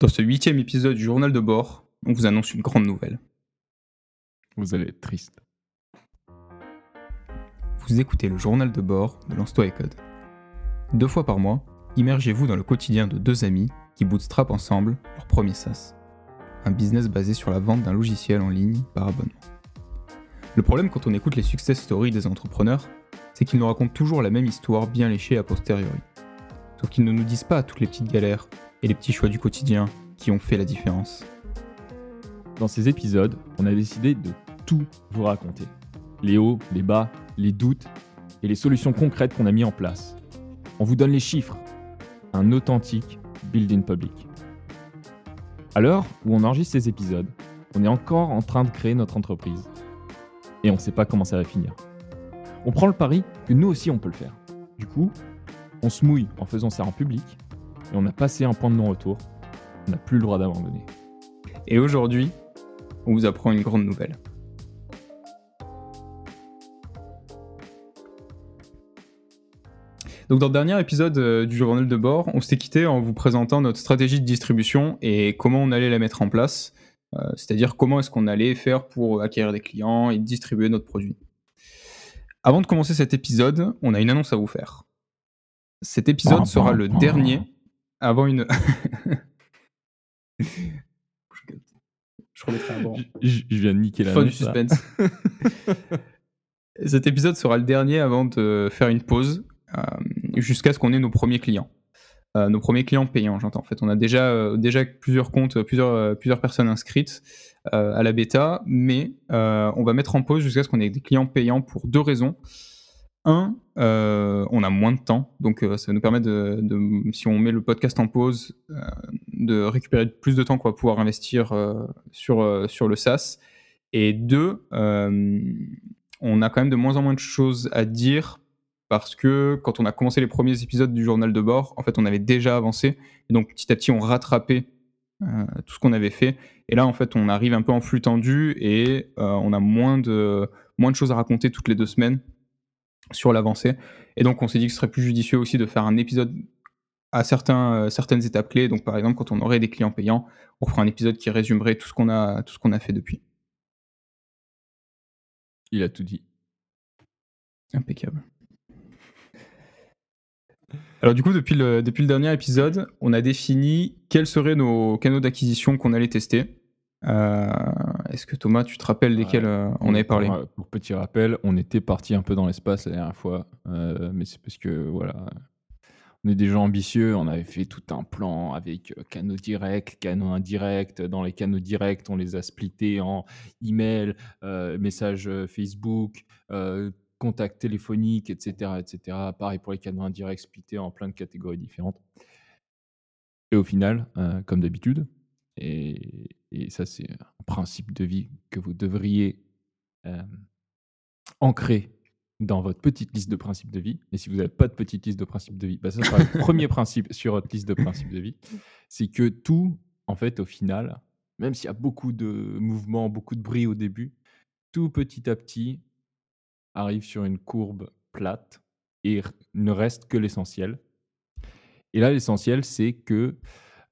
Dans ce huitième épisode du journal de bord, on vous annonce une grande nouvelle. Vous allez être triste. Vous écoutez le journal de bord de Lance-toi et Code. Deux fois par mois, immergez-vous dans le quotidien de deux amis qui bootstrap ensemble leur premier SaaS. Un business basé sur la vente d'un logiciel en ligne par abonnement. Le problème quand on écoute les success stories des entrepreneurs, c'est qu'ils nous racontent toujours la même histoire bien léchée a posteriori. Sauf qu'ils ne nous disent pas toutes les petites galères et les petits choix du quotidien qui ont fait la différence. Dans ces épisodes, on a décidé de tout vous raconter. Les hauts, les bas, les doutes et les solutions concrètes qu'on a mis en place. On vous donne les chiffres. Un authentique building public. À l'heure où on enregistre ces épisodes, on est encore en train de créer notre entreprise. Et on ne sait pas comment ça va finir. On prend le pari que nous aussi on peut le faire. Du coup, on se mouille en faisant ça en public et on a passé un point de non-retour. On n'a plus le droit d'abandonner. Et aujourd'hui, on vous apprend une grande nouvelle. Donc dans le dernier épisode euh, du journal de bord, on s'était quitté en vous présentant notre stratégie de distribution et comment on allait la mettre en place, euh, c'est-à-dire comment est-ce qu'on allait faire pour acquérir des clients et distribuer notre produit. Avant de commencer cet épisode, on a une annonce à vous faire. Cet épisode sera le dernier avant une. je remettrai un Je, viens de niquer la Fin du suspense. Cet épisode sera le dernier avant de faire une pause euh, jusqu'à ce qu'on ait nos premiers clients. Euh, nos premiers clients payants, j'entends. En fait, on a déjà, euh, déjà plusieurs comptes, plusieurs, plusieurs personnes inscrites à la bêta, mais on va mettre en pause jusqu'à ce qu'on ait des clients payants pour deux raisons. Un, euh, on a moins de temps, donc euh, ça nous permettre de, si on met le podcast en pause, euh, de récupérer plus de temps qu'on va pouvoir investir sur, le SaaS. Et deux, on a quand même de moins en moins de choses à dire parce que quand on a commencé les premiers épisodes du journal de bord, en fait, on avait déjà avancé. Et donc petit à petit, on rattrapait tout ce qu'on avait fait. Et là, en fait, on arrive un peu en flux tendu et on a moins de choses à raconter toutes les deux semaines sur l'avancée. Et donc, on s'est dit que ce serait plus judicieux aussi de faire un épisode à certains, euh, certaines étapes clés. Donc, par exemple, quand on aurait des clients payants, on fera un épisode qui résumerait tout ce qu'on a, tout ce qu'on a fait depuis. Il a tout dit. Impeccable. Alors du coup, depuis le, depuis le dernier épisode, on a défini quels seraient nos canaux d'acquisition qu'on allait tester. Euh, est-ce que Thomas, tu te rappelles desquels euh, on avait parlé? pour, petit rappel, on était parti un peu dans l'espace la dernière fois, euh, mais c'est parce que voilà, on est des gens ambitieux, on avait fait tout un plan avec canaux directs, canaux indirects. Dans les canaux directs, on les a splittés en email, messages Facebook, contact téléphonique, etc., etc. Pareil pour les canaux indirects, splittés en plein de catégories différentes. Et au final, comme d'habitude, et, ça, c'est un principe de vie que vous devriez ancrer dans votre petite liste de principes de vie. Et si vous n'avez pas de petite liste de principes de vie, bah, ça sera le premier principe sur votre liste de principes de vie. C'est que tout, en fait, au final, même s'il y a beaucoup de mouvements, beaucoup de bruit au début, tout petit à petit arrive sur une courbe plate et ne reste que l'essentiel. Et là, l'essentiel, c'est que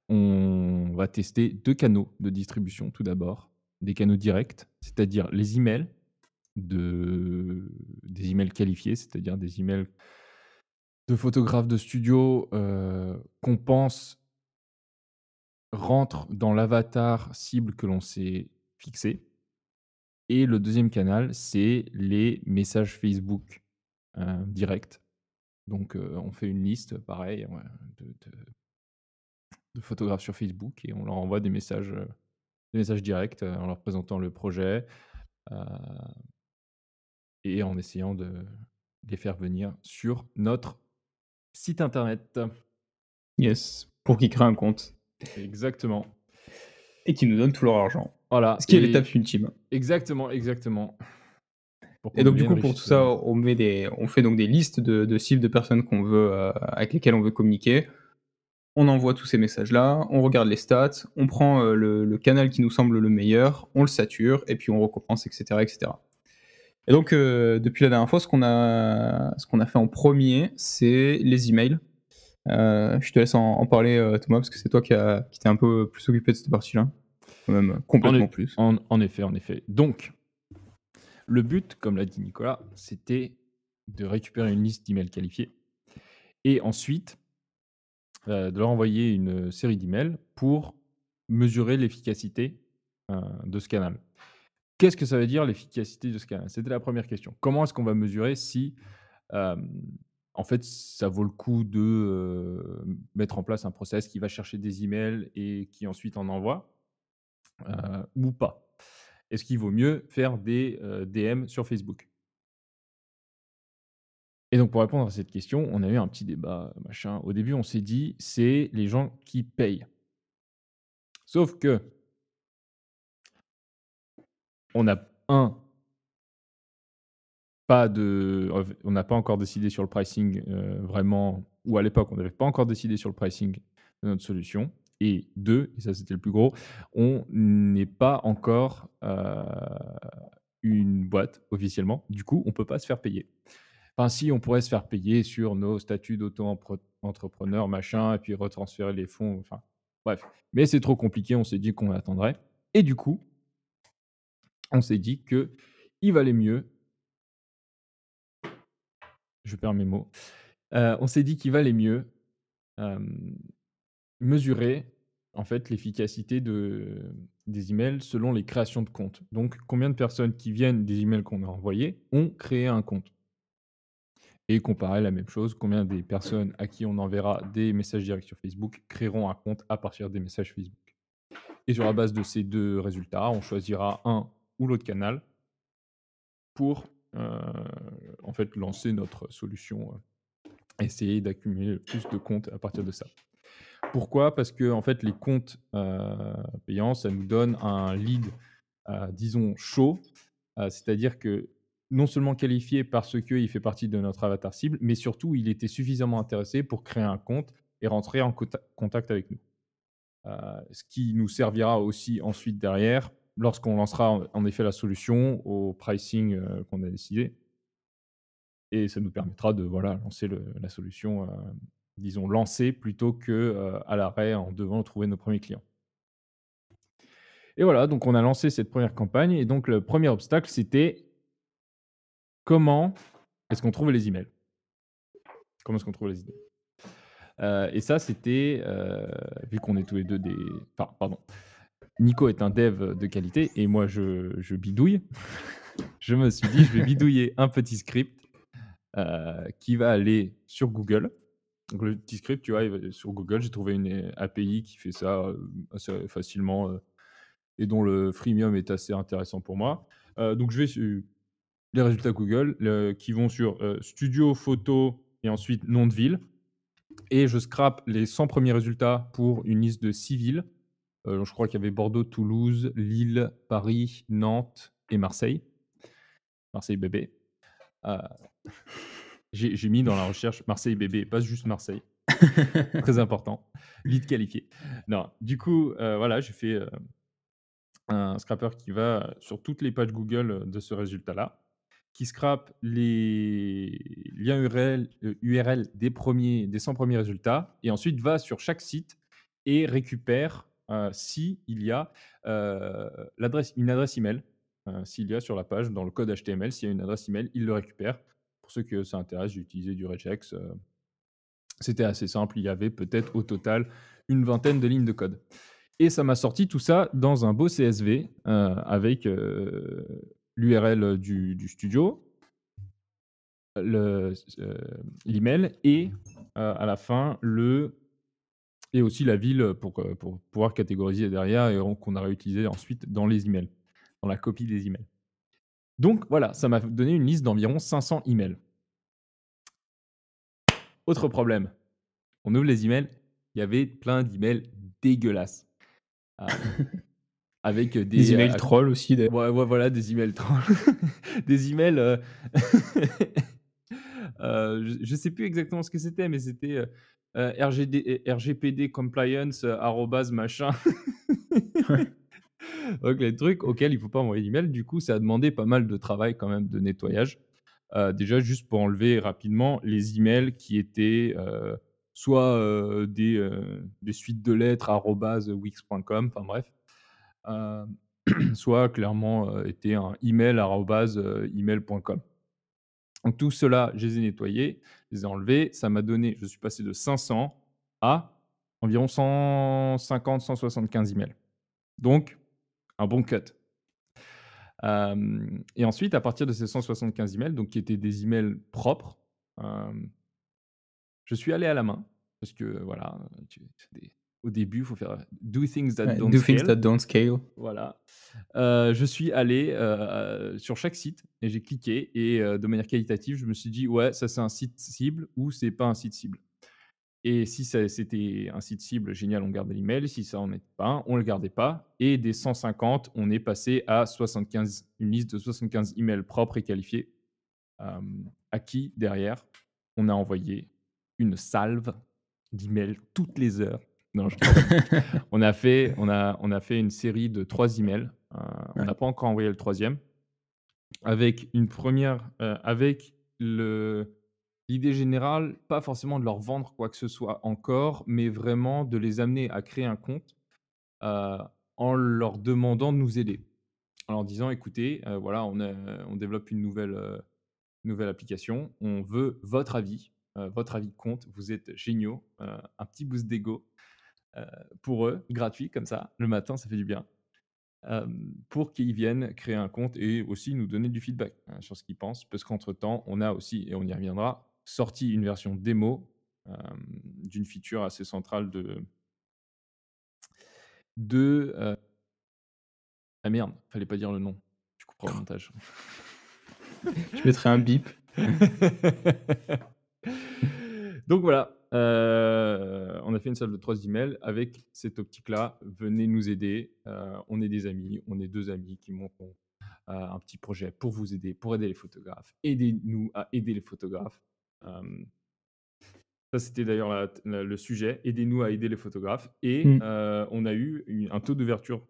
on va tester deux canaux de distribution tout d'abord. Des canaux directs, c'est-à-dire les emails, de, des emails qualifiés, c'est-à-dire des emails de photographes de studio euh, qu'on pense rentrent dans l'avatar cible que l'on s'est fixé. Et le deuxième canal, c'est les messages Facebook euh, directs. Donc, euh, on fait une liste, pareil, photographes sur Facebook et on leur envoie des messages, euh, des messages directs euh, en leur présentant le projet euh, et en essayant de les faire venir sur notre site internet. Yes, pour qu'ils créent un compte. Exactement. Et qu'ils nous donnent tout leur argent. Voilà. Ce qui est l'étape ultime. Exactement, exactement. Et donc du coup pour tout ça, on met des, on fait donc des listes de, de cibles de personnes qu'on veut, avec lesquelles on veut communiquer on envoie tous ces messages-là, on regarde les stats, on prend euh, le, canal qui nous semble le meilleur, on le sature, et puis on recommence, etc. etc. Et donc, euh, depuis la dernière fois, ce qu'on a, ce qu'on a fait en premier, c'est les emails. je te laisse en, parler, Thomas, parce que c'est toi qui, qui t'es un peu plus occupé de cette partie-là. Même complètement plus. En, effet, en effet. Donc, le but, comme l'a dit Nicolas, c'était de récupérer une liste d'emails qualifiés et ensuite de leur envoyer une série d'emails pour mesurer l'efficacité de ce canal. Qu'est-ce que ça veut dire l'efficacité de ce canal? C'était la première question. Comment est-ce qu'on va mesurer si, en fait, ça vaut le coup de mettre en place un process qui va chercher des emails et qui ensuite en envoie ou pas? Est-ce qu'il vaut mieux faire des DM sur Facebook? Et donc, pour répondre à cette question, on a eu un petit débat, machin. Au début, on s'est dit, c'est les gens qui payent. Sauf que on a un pas de on n'a pas encore décidé sur le pricing, euh, vraiment ou à l'époque, on n'avait pas encore décidé sur le pricing de notre solution et deux, et ça, c'était le plus gros, on n'est pas encore, euh, une boîte officiellement. Du coup, on peut pas se faire payer. Enfin, si, on pourrait se faire payer sur nos statuts d'auto-entrepreneur, machin, et puis retransférer les fonds, enfin, bref. Mais c'est trop compliqué, on s'est dit qu'on attendrait. Et du coup, on s'est dit que il valait mieux. Je perds mes mots. Euh, on s'est dit qu'il valait mieux mesurer en fait l'efficacité de, des emails selon les créations de comptes. Donc, combien de personnes qui viennent des emails qu'on a envoyés ont créé un compte et comparer la même chose, combien des personnes à qui on enverra des messages directs sur Facebook créeront un compte à partir des messages Facebook. Et sur la base de ces deux résultats, on choisira un ou l'autre canal pour euh, en fait lancer notre solution, euh, essayer d'accumuler le plus de comptes à partir de ça. Pourquoi? Parce que en fait les comptes euh, payants, ça nous donne un lead, disons chaud, c'est-à-dire que non seulement qualifié parce qu'il fait partie de notre avatar cible, mais surtout il était suffisamment intéressé pour créer un compte et rentrer en contact avec nous. Euh, ce qui nous servira aussi ensuite derrière, lorsqu'on lancera en, effet la solution au pricing euh, qu'on a décidé. Et ça nous permettra de voilà, lancer la solution, euh, disons, lancer plutôt que à l'arrêt en devant trouver nos premiers clients. Et voilà, donc on a lancé cette première campagne. Et donc le premier obstacle, c'était comment est-ce qu'on trouve les emails? Comment est-ce qu'on trouve les emails euh, Et ça, c'était, euh, vu qu'on est tous les deux des... Enfin, pardon. Nico est un dev de qualité et moi, je, bidouille. je me suis dit, je vais bidouiller un petit script euh, qui va aller sur Google. Le petit script, tu vois, sur Google, j'ai trouvé une API qui fait ça assez facilement et dont le freemium est assez intéressant pour moi. donc, je vais les résultats Google qui vont sur euh, studio, photo et ensuite nom de ville. Et je scrape les 100 premiers résultats pour une liste de 6 villes. Euh, je crois qu'il y avait Bordeaux, Toulouse, Lille, Paris, Nantes et Marseille. Marseille bébé. Euh, j'ai mis dans la recherche Marseille bébé, pas juste Marseille. Très important. Lead qualifié. Non, du coup, voilà, j'ai fait un scrapper qui va sur toutes les pages Google de ce résultat-là qui scrape les liens URL, euh, des, premiers, des 100 premiers résultats et ensuite va sur chaque site et récupère euh, s'il y a euh, une adresse email. s'il y a sur la page, dans le code HTML, s'il y a une adresse email, il le récupère. Pour ceux que ça intéresse, j'ai utilisé du regex. C'était assez simple. Il y avait peut-être au total une vingtaine de lignes de code. Et ça m'a sorti tout ça dans un beau CSV avec l'URL du, studio, l'email et à la fin le et aussi la ville pour, pour pouvoir catégoriser derrière et qu'on a réutilisé ensuite dans les emails, dans la copie des emails. Donc voilà, ça m'a donné une liste d'environ 500 emails. Autre problème, on ouvre les emails, il y avait plein d'emails dégueulasses. Ah, avec des, emails trolls aussi. Ouais, ouais, voilà, des emails trolls. des emails. Euh, euh, je ne sais plus exactement ce que c'était, mais c'était euh, RGD, RGPD compliance machin. Donc les trucs auxquels il ne faut pas envoyer d'email. Du coup, ça a demandé pas mal de travail quand même de nettoyage. déjà, juste pour enlever rapidement les emails qui étaient soit des, des suites de lettres wix.com, enfin bref. soit clairement était un email email.com. Donc tout cela, je les ai nettoyés, je les ai enlevés. Ça m'a donné, je suis passé de 500 à environ 150, 175 emails. Donc, un bon cut. et ensuite, à partir de ces 175 emails, donc qui étaient des emails propres, je suis allé à la main parce que voilà, au début, il faut faire do things that don't do scale. things that don't scale. Voilà. je suis allé sur chaque site et j'ai cliqué et de manière qualitative, je me suis dit ouais, ça c'est un site cible ou c'est pas un site cible. Et si c'était un site cible, génial, on gardait l'email. Si ça n'en était pas un, on ne le gardait pas. Et des 150, on est passé à 75, une liste de 75 emails propres et qualifiés, à qui, derrière, on a envoyé une salve d'emails toutes les heures. Non, je on, a fait, on, a, on a fait une série de trois emails. Euh, on n'a pas encore envoyé le troisième. Avec une première, euh, avec le, L'idée générale, pas forcément de leur vendre quoi que ce soit encore, mais vraiment de les amener à créer un compte euh, en leur demandant de nous aider. En leur disant, écoutez, euh, voilà, on, on, développe une nouvelle, euh, nouvelle application, on veut votre avis, votre avis compte, vous êtes géniaux, un petit boost d'ego pour eux, gratuit comme ça, le matin, ça fait du bien. pour qu'ils viennent créer un compte et aussi nous donner du feedback hein, sur ce qu'ils pensent, parce qu'entre-temps, on a aussi, et on y reviendra, sorti une version démo d'une feature assez centrale de. de ah merde, fallait pas dire le nom. Tu comprends le montage. Je mettrai un bip. Donc voilà, on a fait une salle de trois emails avec cette optique-là. Venez nous aider. on est des amis, on est deux amis qui montent un petit projet pour vous aider, pour aider les photographes. Aidez-nous à aider les photographes ça, c'était d'ailleurs le sujet. Aidez-nous à aider les photographes. Et mmh. on a eu un taux d'ouverture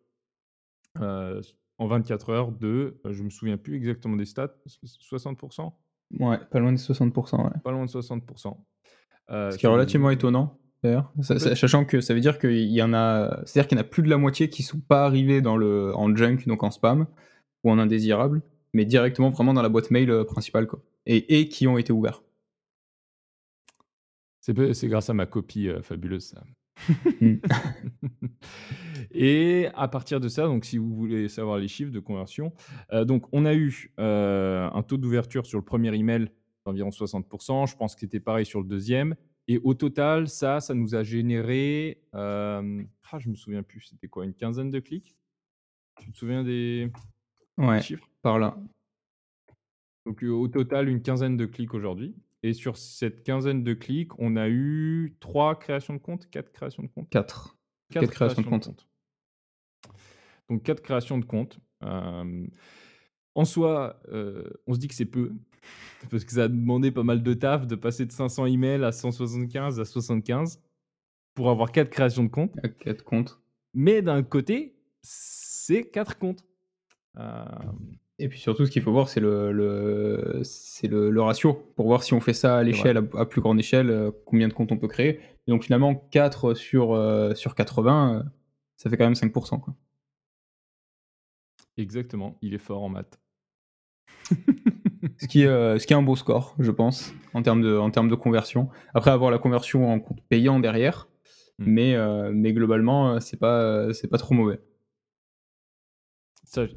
en 24 heures de, je me souviens plus exactement des stats, 60% Ouais, pas loin de 60%. Ouais. Pas loin de 60%. Ce qui est relativement étonnant, d'ailleurs. Sachant que ça veut dire qu'il y en a, c'est-à-dire qu'il y en a plus de la moitié qui sont pas arrivés dans le, en junk, donc en spam, ou en indésirable, mais directement vraiment dans la boîte mail principale, quoi. Et, et qui ont été ouverts. C'est grâce à ma copie fabuleuse, ça. Mmh. et à partir de ça, donc si vous voulez savoir les chiffres de conversion, donc on a eu un taux d'ouverture sur le premier email d'environ 60%. Je pense que c'était pareil sur le deuxième. Et au total, ça, ça nous a généré, ah, je me souviens plus, c'était quoi, une quinzaine de clics? Tu te souviens des, ouais, chiffres? Par là. Donc au total, une quinzaine de clics aujourd'hui. Et sur cette quinzaine de clics, on a eu trois créations de comptes, quatre créations de comptes? Quatre. Quatre, créations, de comptes. Donc quatre créations de comptes. en soi, on se dit que c'est peu, parce que ça a demandé pas mal de taf de passer de 500 emails à 175 à 75 pour avoir quatre créations de comptes. Quatre comptes. Mais d'un côté, c'est quatre comptes. Et puis surtout, ce qu'il faut voir, c'est le, le, le, le, ratio, pour voir si on fait ça à l'échelle, à, plus grande échelle, euh, combien de comptes on peut créer. Et donc finalement, 4 sur, euh, sur 80, euh, ça fait quand même 5%. Quoi. Exactement, il est fort en maths. ce, qui est, ce qui est un beau score, je pense, en termes de, en termes de conversion. Après, avoir la conversion en compte payant derrière, hmm. mais, mais globalement, c'est pas, c'est pas trop mauvais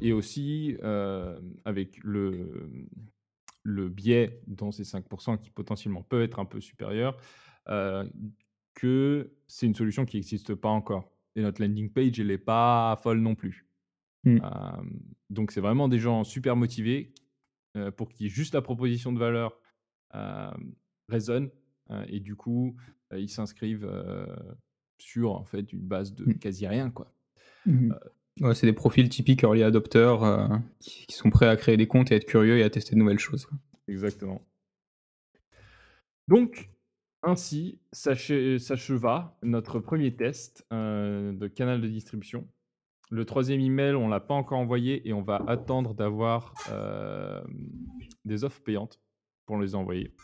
et aussi avec le, le biais dans ces 5% qui potentiellement peut être un peu supérieur, que c'est une solution qui n'existe pas encore. Et notre landing page, elle n'est pas folle non plus. Mmh. donc c'est vraiment des gens super motivés pour qui juste la proposition de valeur résonne et du coup ils s'inscrivent sur en fait une base de mmh. quasi rien quoi. Mmh Ouais, c'est des profils typiques early adopters euh, qui, sont prêts à créer des comptes et à être curieux et à tester de nouvelles choses. Exactement. Donc, ainsi s'acheva notre premier test euh, de canal de distribution. Le troisième email, on ne l'a pas encore envoyé et on va attendre d'avoir euh, des offres payantes pour les envoyer.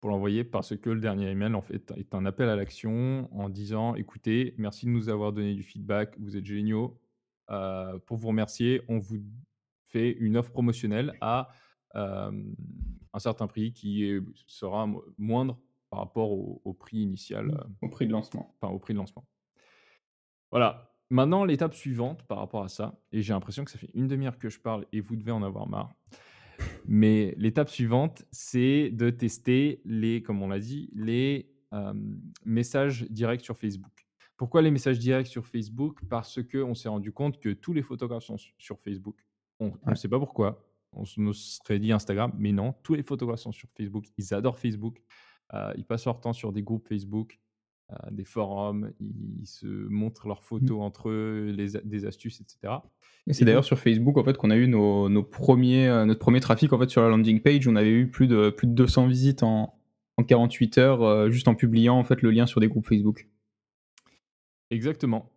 pour l'envoyer parce que le dernier email en fait est un appel à l'action en disant écoutez, merci de nous avoir donné du feedback, vous êtes géniaux. Euh, pour vous remercier, on vous fait une offre promotionnelle à euh, un certain prix qui sera moindre par rapport au, prix initial. Au prix de lancement. Enfin, au prix de lancement. Voilà. Maintenant, l'étape suivante par rapport à ça, et j'ai l'impression que ça fait une demi-heure que je parle et vous devez en avoir marre. Mais l'étape suivante, c'est de tester les, comme on l'a dit, les messages directs sur Facebook. Pourquoi les messages directs sur Facebook? Parce qu'on s'est rendu compte que tous les photographes sont sur Facebook. On ne sait pas pourquoi. On se serait dit Instagram, mais non, tous les photographes sont sur Facebook. Ils adorent Facebook. Euh, ils passent leur temps sur des groupes Facebook, euh, des forums. Ils se montrent leurs mmh. photos entre eux, les, des astuces, etc. Et c'est d'ailleurs sur Facebook en fait qu'on a eu nos, premiers, euh, notre premier trafic en fait sur la landing page. On avait eu plus de plus de 200 visites en, 48 heures euh, juste en publiant en fait le lien sur des groupes Facebook. Exactement.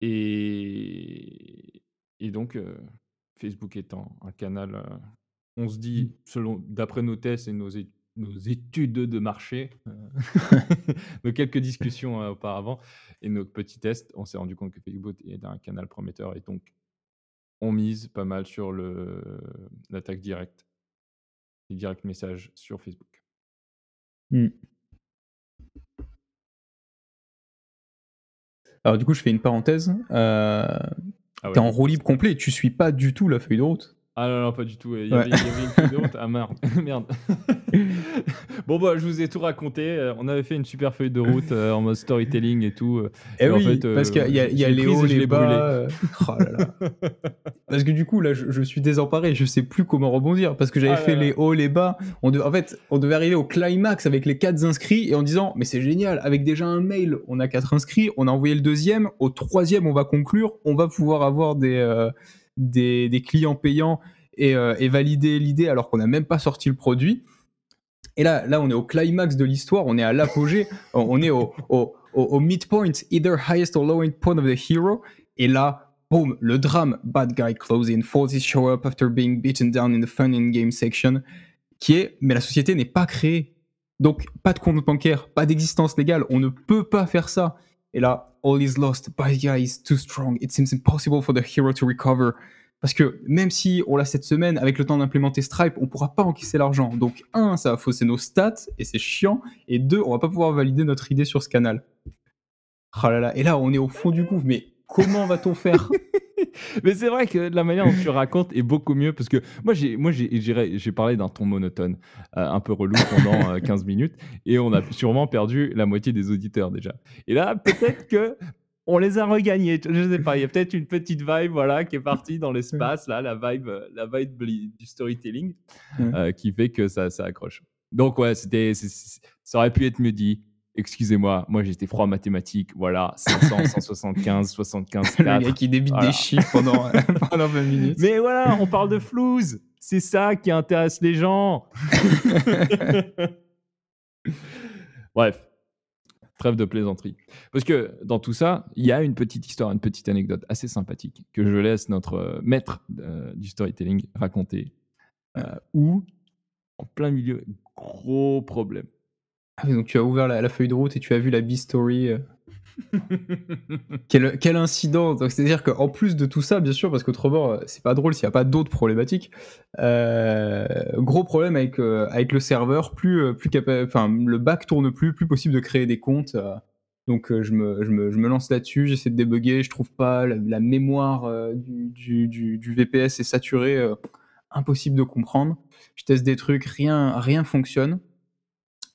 Et, et donc euh, Facebook étant un canal, on se dit mmh. selon d'après nos tests et nos, nos études de marché, nos quelques discussions auparavant, et nos petits tests, on s'est rendu compte que Facebook est un canal prometteur et donc on mise pas mal sur l'attaque directe, les direct messages sur Facebook. Mmh. Alors du coup, je fais une parenthèse. Euh, ah T'es en roue libre complet et tu suis pas du tout la feuille de route. Ah non, non, pas du tout. Il y, avait, une feuille de route. Ah merde. merde. bon, bah, je vous ai tout raconté. Euh, on avait fait une super feuille de route euh, en mode storytelling et tout. Euh. Et, oui, fait, parce qu'il y a, y a les hauts, les bas. Oh là là. parce que du coup, là, je, suis désemparé. Je sais plus comment rebondir. Parce que j'avais ah fait les hauts, les bas. On En fait, on devait arriver au climax avec les quatre inscrits et en disant Mais c'est génial, avec déjà un mail, on a quatre inscrits. On a envoyé le deuxième. Au troisième, on va conclure. On va pouvoir avoir des des, clients payants euh, et, valider l'idée alors qu'on n'a même pas sorti le produit. Et là, là, on est au climax de l'histoire, on est à l'apogée, on est au, au, midpoint, either highest or lowest point of the hero. Et là, boom, le drame, bad guy closing, forces show up after being beaten down in the fun in game section, qui est, mais la société n'est pas créée. Donc, pas de compte bancaire, pas d'existence légale, on ne peut pas faire ça. Et là, all is lost, bad guy is too strong, it seems impossible for the hero to recover. Parce que même si on l'a cette semaine, avec le temps d'implémenter Stripe, on pourra pas encaisser l'argent. Donc, un, ça va fausser nos stats, et c'est chiant. Et deux, on va pas pouvoir valider notre idée sur ce canal. Oh là là, et là, on est au fond du gouffre, mais comment va-t-on faire? Mais c'est vrai que la manière dont tu racontes est beaucoup mieux parce que moi j'ai moi j'ai parlé d'un ton monotone euh, un peu relou pendant 15 euh, minutes et on a sûrement perdu la moitié des auditeurs déjà. Et là peut-être que on les a regagnés. Je sais pas, il y a peut-être une petite vibe voilà qui est partie dans l'espace là, la vibe la vibe du storytelling euh, qui fait que ça ça accroche. Donc ouais, c'était ça aurait pu être mieux dit excusez-moi, moi j'étais froid mathématique, voilà, 500, 175, 75, 4. Le gars qui débite des chiffres pendant, pendant 20 minutes. Mais voilà, on parle de flouze, c'est ça qui intéresse les gens. Bref, trêve de plaisanterie. Parce que dans tout ça, il y a une petite histoire, une petite anecdote assez sympathique que je laisse notre euh, maître euh, du storytelling raconter, euh, où, en plein milieu, gros problème ah donc tu as ouvert la, feuille de route et tu as vu la B-Story. quel, incident C'est-à-dire qu'en plus de tout ça, bien sûr, parce qu'autrement, euh, c'est pas drôle s'il n'y a pas d'autres problématiques. Euh, gros problème avec, avec le serveur, plus, plus enfin, le back tourne plus, plus possible de créer des comptes. donc je me, je, me, je, me, lance là-dessus, j'essaie de débugger, je trouve pas, la, mémoire du, du, du, VPS est saturée, impossible de comprendre. Je teste des trucs, rien, rien fonctionne.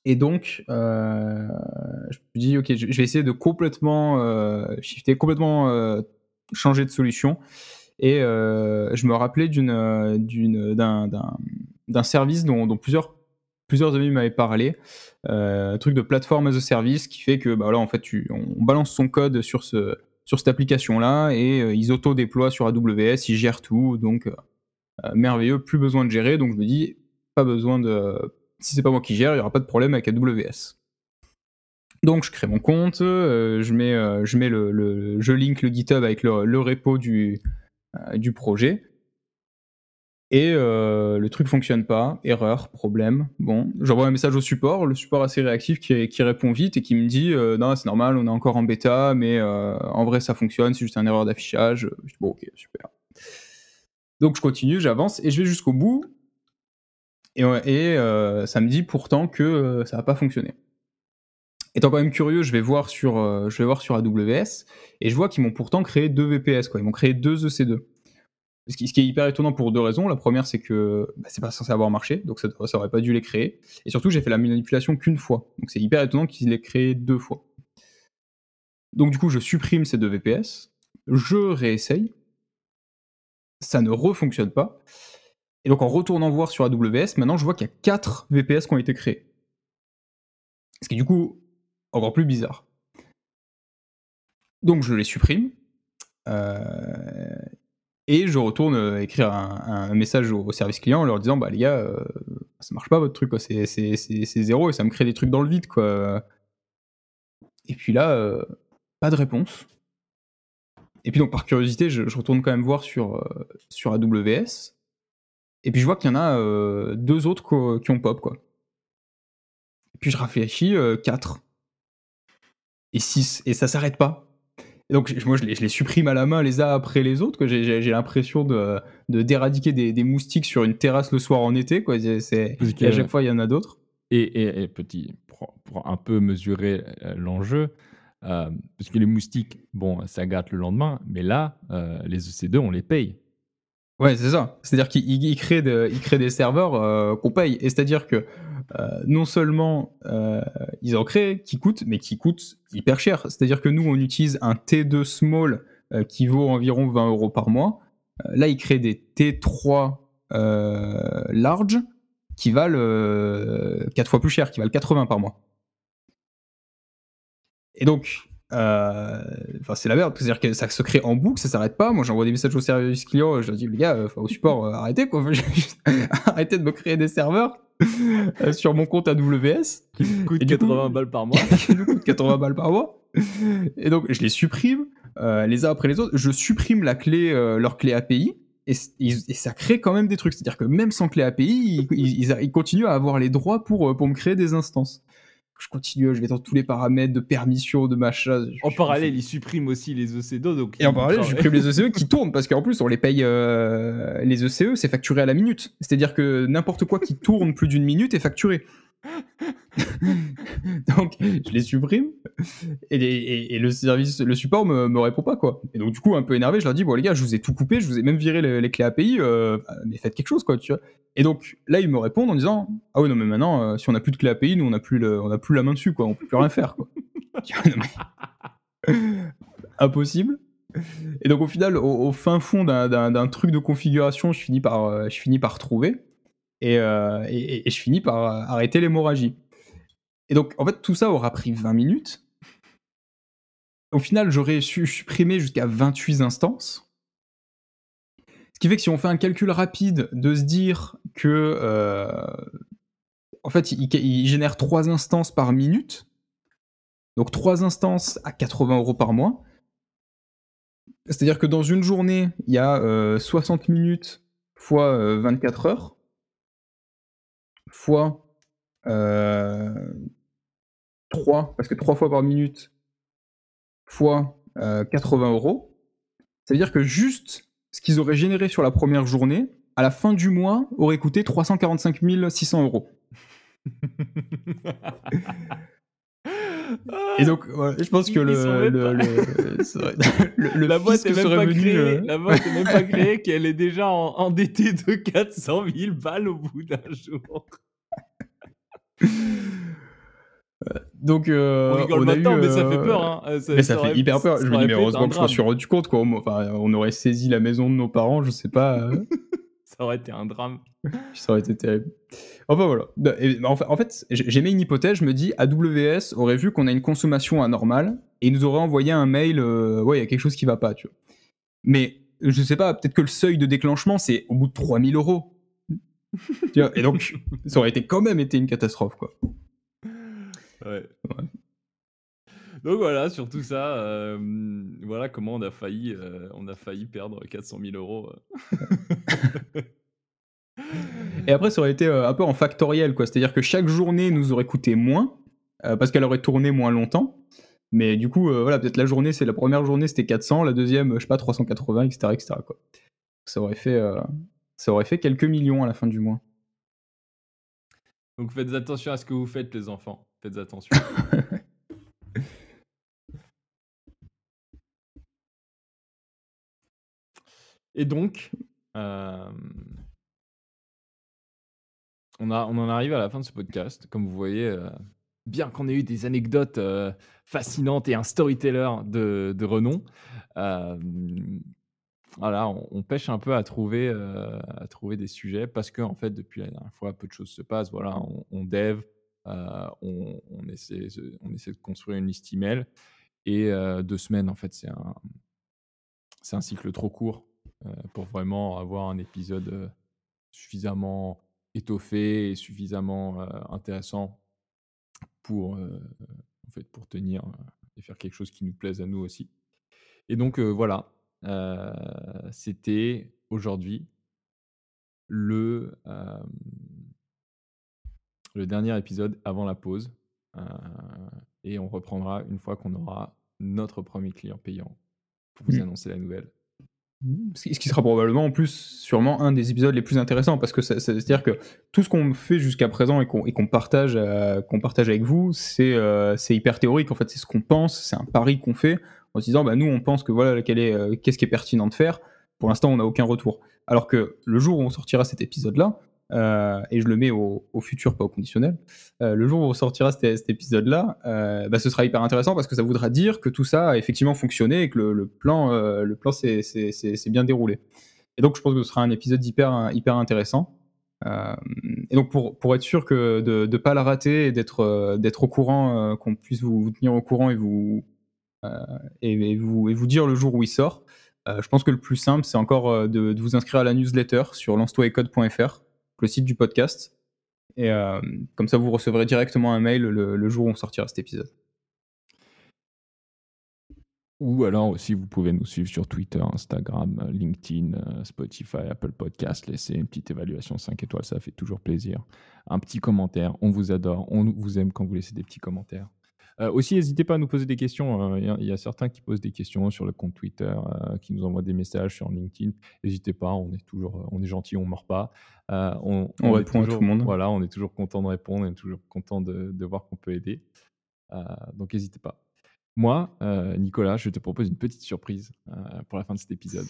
Et donc, euh, je me dis, ok, je vais essayer de complètement euh, complètement euh, changer de solution. Et je me rappelais d'un, service dont, plusieurs, plusieurs amis m'avaient parlé, un truc de plateforme as a service qui fait que, bah, là, en fait, on balance son code sur, ce, sur cette application-là et ils auto-déploient sur AWS, ils gèrent tout, donc merveilleux, plus besoin de gérer. Donc je me dis, pas besoin de si c'est pas moi qui gère, il n'y aura pas de problème avec AWS. Donc je crée mon compte, euh, je mets, euh, je, mets le, je link le GitHub avec le, repo du, euh, du projet. Et le truc fonctionne pas, erreur, problème. Bon, j'envoie un message au support, le support assez réactif qui, répond vite et qui me dit non, c'est normal, on est encore en bêta, mais en vrai ça fonctionne, c'est juste une erreur d'affichage. Bon, ok, super. Donc je continue, j'avance et je vais jusqu'au bout. Et, et ça me dit pourtant que ça va pas fonctionner. Étant quand même curieux, je vais voir sur, je vais voir sur AWS et je vois qu'ils m'ont pourtant créé deux VPS. Ils m'ont créé deux EC2. Ce qui, est hyper étonnant pour deux raisons. La première, c'est que bah, c'est pas censé avoir marché, donc ça, ça, aurait pas dû les créer. Et surtout, j'ai fait la manipulation qu'une fois. Donc c'est hyper étonnant qu'ils l'aient créé deux fois. Donc du coup, je supprime ces deux VPS, je réessaye, ça ne refonctionne pas. Et donc en retournant voir sur AWS, maintenant je vois qu'il y a quatre VPS qui ont été créés. Ce qui est du coup encore plus bizarre. Donc je les supprime. Euh, et je retourne euh, écrire un, message au, service client en leur disant Bah les gars, euh, ça marche pas votre truc, C'est, zéro et ça me crée des trucs dans le vide, quoi. Et puis là, euh, pas de réponse. Et puis donc par curiosité, je, retourne quand même voir sur, sur AWS. Et puis je vois qu'il y en a deux autres qui ont pop, quoi. Et puis je réfléchis, 4. Et 6. Et ça s'arrête pas donc moi je les, supprime à la main les uns après les autres. J'ai l'impression de d'éradiquer des, moustiques sur une terrasse le soir en été. Quoi. C'est, à chaque fois il y en a d'autres. Et, petit, pour, un peu mesurer euh, l'enjeu, euh, parce que les moustiques, bon, ça gâte le lendemain, mais là, euh, les EC2, on les paye. Ouais, c'est ça. C'est-à-dire qu'ils créent, des serveurs qu'on paye. Et c'est-à-dire que euh, non seulement euh, ils en créent qui coûtent, mais qui coûtent hyper cher. C'est-à-dire que nous, on utilise un T2 small euh, qui vaut environ 20 euros par mois. là, ils créent des T3 large qui valent 4 fois plus cher, qui valent 80 par mois. Et donc, enfin c'est la merde, c'est-à-dire que ça se crée en boucle, ça s'arrête pas. Moi j'envoie des messages au service client, je leur dis les gars, au support, arrêtez quoi, arrêtez de me créer des serveurs. Euh, sur mon compte AWS. Qui coûte 80 balles par mois. qui nous coûte 80 balles par mois. Et donc, je les supprime euh, les uns après les autres. Je supprime la clé, euh, leur clé API. Et, ça crée quand même des trucs. C'est-à-dire que même sans clé API, ils, ils, continuent à avoir les droits pour, pour me créer des instances je continue, je vais dans tous les paramètres de permission, de machin. En parallèle, ils suppriment aussi les ECE2. Donc et en parallèle, je supprime les ECE qui tournent parce qu'en plus, on les paye. Euh, les ECE, c'est facturé à la minute. C'est-à-dire que n'importe quoi qui tourne plus d'une minute est facturé. donc je les supprime et, le service, le support me, me répond pas quoi. Et donc du coup un peu énervé, je leur dis bon les gars, je vous ai tout coupé, je vous ai même viré les, clés API, euh, mais faites quelque chose quoi. Et donc là ils me répondent en disant ah oui non mais maintenant euh, si on a plus de clés API, nous on a plus on a plus la main dessus quoi, on peut plus rien faire quoi. Impossible. Et donc au final, au, fin fond d'un truc de configuration, je finis par, euh, je finis par trouver. Euh, et, je finis par euh, arrêter l'hémorragie. Et donc, en fait, tout ça aura pris 20 minutes. Au final, j'aurais su supprimer jusqu'à 28 instances. Ce qui fait que si on fait un calcul rapide de se dire que, euh, en fait, il, génère 3 instances par minute, donc 3 instances à 80 euros par mois. C'est-à-dire que dans une journée, il y a 60 minutes fois 24 heures fois 3, euh, parce que 3 fois par minute, fois 80 euh, euros, ça veut dire que juste ce qu'ils auraient généré sur la première journée, à la fin du mois, aurait coûté 345 600 euros. Et donc, je pense que le, le, le, la boîte est même pas créée, euh, la boîte est même pas créée, qu'elle est déjà endettée de 400 000 balles au bout d'un jour. Donc, euh, on rigole maintenant, mais ça fait euh, peur. Hein. Ça, mais ça, fait hyper peur. Je me dis, mais heureusement que je me suis rendu compte. Quoi. Enfin, on aurait saisi la maison de nos parents, je sais pas. ça aurait été un drame. Ça aurait été terrible. Enfin voilà. En fait, j'ai mis une hypothèse. Je me dis, AWS aurait vu qu'on a une consommation anormale et nous aurait envoyé un mail. Euh, ouais, il y a quelque chose qui va pas. Tu vois. Mais je sais pas, peut-être que le seuil de déclenchement, c'est au bout de 3000 euros. Et donc, ça aurait été quand même été une catastrophe, quoi. Ouais. Donc voilà, sur tout ça, euh, voilà comment on a failli, euh, on a failli perdre 400 000 euros. Et après, ça aurait été euh, un peu en factoriel, quoi. C'est-à-dire que chaque journée nous aurait coûté moins, euh, parce qu'elle aurait tourné moins longtemps. Mais du coup, euh, voilà, peut-être la journée, c'est la première journée, c'était 400, la deuxième, je sais pas, 380, etc., etc. Quoi. Ça aurait fait, ça aurait fait quelques millions à la fin du mois. Donc faites attention à ce que vous faites, les enfants. Faites attention. Et donc, euh, on, a, on en arrive à la fin de ce podcast. Comme vous voyez, euh, bien qu'on ait eu des anecdotes euh, fascinantes et un storyteller de, de renom, voilà, on, pêche un peu à trouver, à trouver des sujets parce que en fait, depuis la dernière fois, peu de choses se passent. Voilà, on, dev, on, on, essaie, on essaie de construire une liste email et deux semaines, en fait, c'est un, c'est un cycle trop court pour vraiment avoir un épisode suffisamment étoffé et suffisamment intéressant pour, en fait, pour tenir et faire quelque chose qui nous plaise à nous aussi. Et donc voilà, c'était aujourd'hui le, le dernier épisode avant la pause. et on reprendra une fois qu'on aura notre premier client payant pour vous mmh. annoncer la nouvelle. Ce qui sera probablement en plus sûrement un des épisodes les plus intéressants parce que c'est-à-dire que tout ce qu'on fait jusqu'à présent et qu'on partage, euh, qu'on partage avec vous, euh, c'est hyper théorique en fait, c'est ce qu'on pense, c'est un pari qu'on fait en se disant bah nous on pense que voilà euh, qu'est-ce qui est pertinent de faire. Pour l'instant on n'a aucun retour. Alors que le jour où on sortira cet épisode là, euh, et je le mets au, futur, pas au conditionnel. Euh, le jour où on sortira cet, épisode-là, bah, ce sera hyper intéressant parce que ça voudra dire que tout ça a effectivement fonctionné et que le, plan, le plan s'est bien déroulé. Et donc, je pense que ce sera un épisode hyper, hyper intéressant. et donc, pour, être sûr de ne pas la rater et d'être au courant, qu'on puisse vous, tenir au courant et vous, et, vous, et vous dire le jour où il sort, je pense que le plus simple, c'est encore de, de, vous inscrire à la newsletter sur lance-toi-et-code.fr le site du podcast. Et euh, comme ça, vous recevrez directement un mail le, jour où on sortira cet épisode. Ou alors aussi, vous pouvez nous suivre sur Twitter, Instagram, LinkedIn, euh, Spotify, Apple Podcast. Laissez une petite évaluation 5 étoiles, ça fait toujours plaisir. Un petit commentaire, on vous adore, on vous aime quand vous laissez des petits commentaires. Euh, aussi, n'hésitez pas à nous poser des questions. Il y, a certains qui posent des questions sur le compte Twitter, qui nous envoient des messages sur LinkedIn. N'hésitez pas, on est toujours, on est gentil, on mord pas. Euh, on, répond à tout le monde. Voilà, on est toujours content de répondre, on est toujours content de, voir qu'on peut aider. Euh, donc n'hésitez pas. Moi, euh, Nicolas, je te propose une petite surprise pour la fin de cet épisode.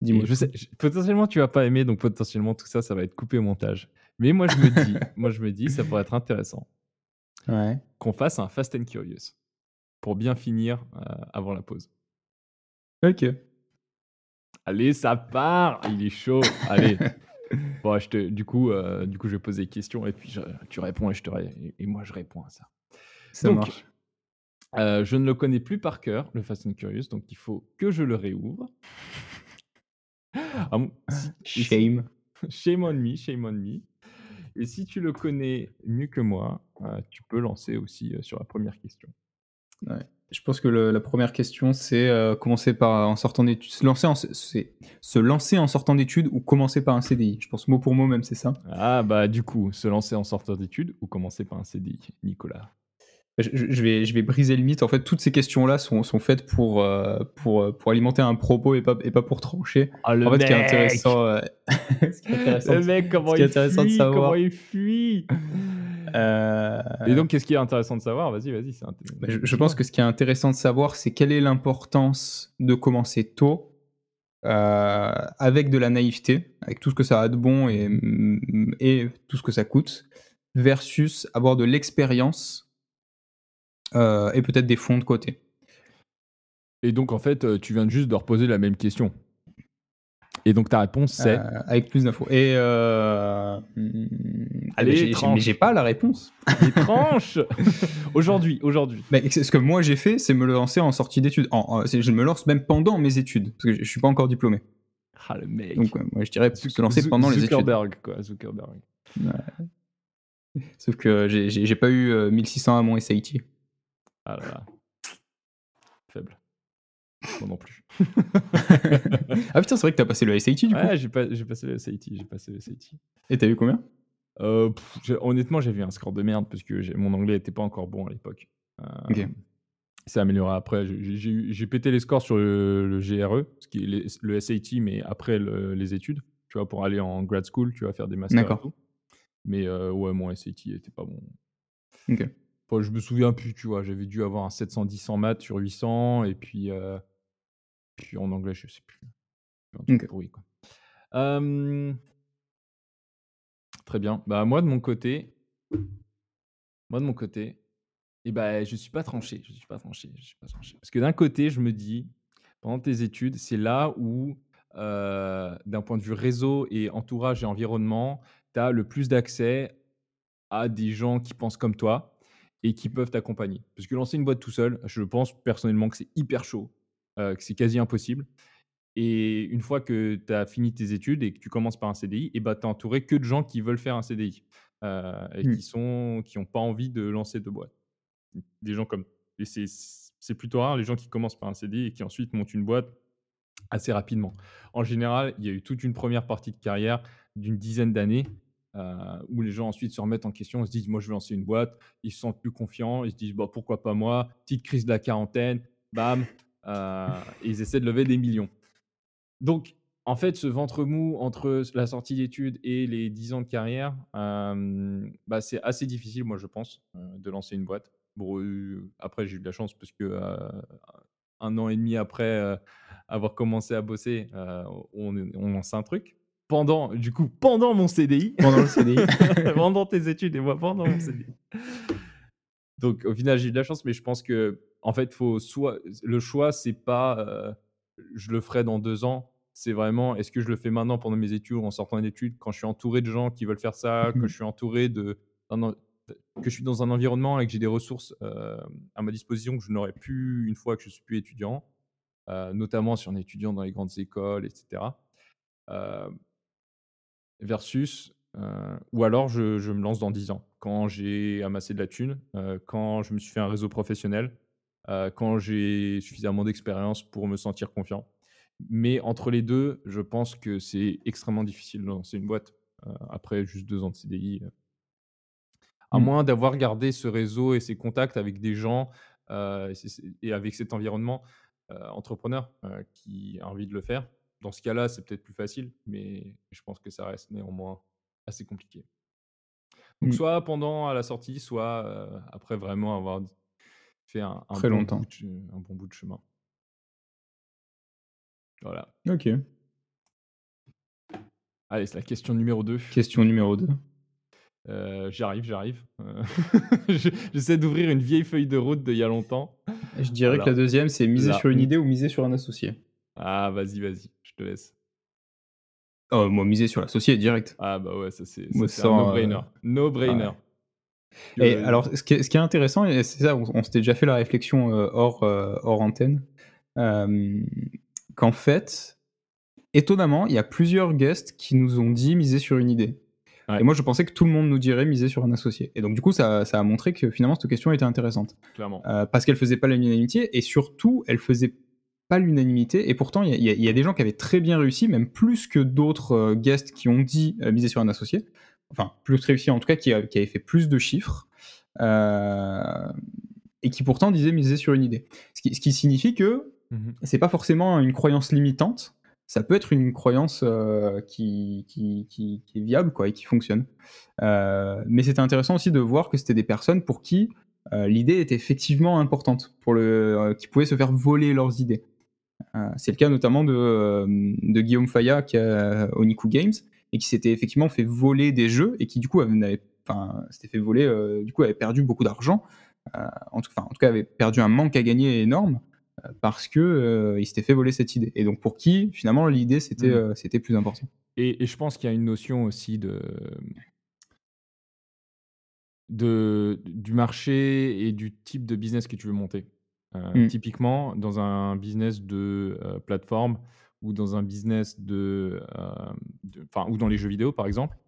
Dis-moi. Je sais, potentiellement tu vas pas aimer, donc potentiellement tout ça, ça va être coupé au montage. Mais moi je me dis, moi je me dis, ça pourrait être intéressant. Qu'on fasse un Fast and Curious pour bien finir avant la pause. Ok. Allez, ça part. Il est chaud. Allez. Bon, je te, du, coup, euh, du coup, je vais poser des questions et puis tu réponds et, je te, et moi je réponds à ça. Ça marche. Euh, je ne le connais plus par cœur, le Fast and Curious, donc il faut que je le réouvre. Ah, shame. shame on me, shame on me. Et si tu le connais mieux que moi, euh, tu peux lancer aussi sur la première question. Ouais. Je pense que la première question, c'est euh, commencer par en sortant d'études, se lancer en, se lancer en sortant d'études ou commencer par un CDI. Je pense mot pour mot même, c'est ça. Ah bah du coup, se lancer en sortant d'études ou commencer par un CDI, Nicolas? Je, vais, je vais briser le mythe. En fait, toutes ces questions-là sont, sont faites pour, euh, pour, euh, pour alimenter un propos et pas, et pas pour trancher. Le en fait, mec ce qui est intéressant, ce qui est intéressant, le mec, comment, il, fuit, comment il fuit euh, Et donc, qu'est-ce qui est intéressant de savoir? Vas-y, vas-y. Bah, je, pense que ce qui est intéressant de savoir, c'est quelle est l'importance de commencer tôt, euh, avec de la naïveté, avec tout ce que ça a de bon et, et tout ce que ça coûte, versus avoir de l'expérience euh, et peut-être des fonds de côté. Et donc, en fait, tu viens juste de reposer la même question. Et donc ta réponse c'est euh, Avec plus d'infos. Et euh... Allez, mais j'ai pas la réponse. Les tranches Aujourd'hui, aujourd'hui. ce que moi j'ai fait, c'est me lancer en sortie d'études. je me lance même pendant mes études, parce que je, suis pas encore diplômé. Ah le mec. Donc moi je dirais se lancer pendant les études. Zuckerberg quoi, Zuckerberg. Sauf que j'ai pas eu 1600 euh, à mon SAT. Ah là là. Faible. Moi non plus. ah putain, c'est vrai que t'as passé le SAT du coup. Ouais, j'ai, pas, j'ai passé le SAT. J'ai passé le SAT. Et t'as eu combien? Euh, Honnêtement, j'ai vu un score de merde parce que mon anglais était pas encore bon à l'époque. Euh, ok. C'est amélioré après. J'ai pété les scores sur le, GRE, ce qui est le SAT, mais après les études, tu vois, pour aller en grad school, tu vas faire des masters tout. Mais euh, ouais, mon SAT était pas bon. Ok. Je me souviens plus, tu vois. J'avais dû avoir un 710 en maths sur 800, et puis, euh, puis en anglais, je sais plus. Un pourri, quoi. Très bien. Bah, moi, de mon côté, moi, de mon côté, et bah, je suis pas tranché, je suis pas tranché, je suis pas tranché. Parce que d'un côté, je me dis, pendant tes études, c'est là où, d'un point de vue réseau et entourage et environnement, tu as le plus d'accès à des gens qui pensent comme toi et qui peuvent t'accompagner. Parce que lancer une boîte tout seul, je pense personnellement que c'est hyper chaud, que c'est quasi impossible. Et une fois que tu as fini tes études et que tu commences par un CDI, et bah, tu es entouré que de gens qui veulent faire un CDI et mmh. qui sont qui n'ont pas envie de lancer de boîte des gens comme. Et c'est plutôt rare les gens qui commencent par un CDI et qui ensuite montent une boîte assez rapidement. En général, il y a eu toute une première partie de carrière d'une dizaine d'années euh, où les gens ensuite se remettent en question, se disent moi je vais lancer une boîte, ils se sentent plus confiants, ils se disent bah, pourquoi pas moi, petite crise de la quarantaine, bam, euh, et ils essaient de lever des millions. Donc en fait, ce ventre mou entre la sortie d'études et les 10 ans de carrière, euh, bah, c'est assez difficile, moi je pense, de lancer une boîte. Bon, après, j'ai eu de la chance parce que un an et demi après avoir commencé à bosser, on, on lance un truc. Pendant, du coup, pendant mon CDI. Pendant le CDI. pendant tes études et moi pendant mon CDI. Donc, au final, j'ai eu de la chance, mais je pense que, en fait, faut soit le choix, c'est pas je le ferai dans deux ans. C'est vraiment est-ce que je le fais maintenant pendant mes études ou en sortant d'études, quand je suis entouré de gens qui veulent faire ça, que mmh je suis entouré de que je suis dans un environnement et que j'ai des ressources à ma disposition que je n'aurais plus une fois que je suis plus étudiant, notamment si on est étudiant dans les grandes écoles, etc. versus, ou alors je, je, me lance dans 10 ans, quand j'ai amassé de la thune, quand je me suis fait un réseau professionnel, quand j'ai suffisamment d'expérience pour me sentir confiant. Mais entre les deux, je pense que c'est extrêmement difficile de lancer une boîte. après juste deux ans de CDI, à mmh. moins d'avoir gardé ce réseau et ces contacts avec des gens et, avec cet environnement entrepreneur qui a envie de le faire. Dans ce cas-là, c'est peut-être plus facile, mais je pense que ça reste néanmoins assez compliqué. Donc, mmh. soit pendant à la sortie, soit après vraiment avoir fait un, Très bon longtemps. Bout un bon bout de chemin. Voilà. Ok. Allez, c'est la question numéro 2. Question numéro 2. Euh, j'arrive, j'arrive. Euh, j'essaie d'ouvrir une vieille feuille de route d'il y a longtemps. Je dirais que la deuxième, c'est miser sur une idée ou miser sur un associé. Ah, vas-y, vas-y, te laisse. Oh, moi, miser sur l'associé direct. Ah, bah ouais, ça c'est un no-brainer. Euh, no-brainer. Et alors, ce qui, est, ce qui est intéressant, et c'est ça, on, s'était déjà fait la réflexion hors, hors antenne, qu'en fait, étonnamment, il y a plusieurs guests qui nous ont dit miser sur une idée. Et moi, je pensais que tout le monde nous dirait miser sur un associé. Et donc, du coup, ça, ça a montré que finalement, cette question était intéressante. Clairement. Euh, parce qu'elle faisait pas l'unanimité et surtout, elle faisait pas l'unanimité. Et pourtant, il y, y, a des gens qui avaient très bien réussi, même plus que d'autres euh, guests qui ont dit euh, miser sur un associé. Enfin, plus réussi en tout cas, qui, qui avaient fait plus de chiffres. et qui pourtant disaient miser sur une idée. Ce qui, ce qui signifie que mmh c'est pas forcément une croyance limitante ça peut être une croyance euh, qui, qui, est viable quoi, et qui fonctionne. Euh, mais c'était intéressant aussi de voir que c'était des personnes pour qui euh, l'idée était effectivement importante, pour le, qui pouvaient se faire voler leurs idées. C'est le cas notamment de, de Guillaume Faya qui a Oniku Games et qui s'était effectivement fait voler des jeux et qui du coup avait, enfin, s'était fait voler, du coup avait perdu beaucoup d'argent, en, tout, en tout cas avait perdu un manque à gagner énorme parce que euh, il s'était fait voler cette idée. Et donc pour qui finalement l'idée c'était mmh. euh, c'était plus important. Et, je pense qu'il y a une notion aussi de, de du marché et du type de business que tu veux monter. Euh, mmh. Typiquement dans un business de plateforme ou dans un business de, enfin ou dans les jeux vidéo par exemple.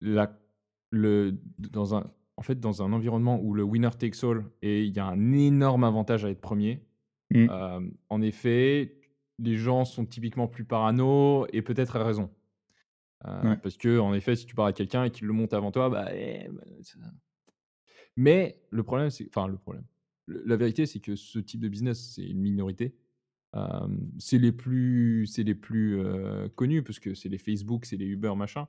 La, le, dans un, en fait, dans un environnement où le winner takes all et il y a un énorme avantage à être premier, Mmh. euh, en effet, les gens sont typiquement plus parano et peut-être à raison. Euh, Ouais. Parce que, en effet, si tu parles à quelqu'un et qu'il le monte avant toi, bah, eh, bah, mais le problème, c'est. Enfin, le problème. Le- La vérité, c'est que ce type de business, c'est une minorité. Euh, c'est les plus, c'est les plus euh, connus parce que c'est les Facebook, c'est les Uber, machin.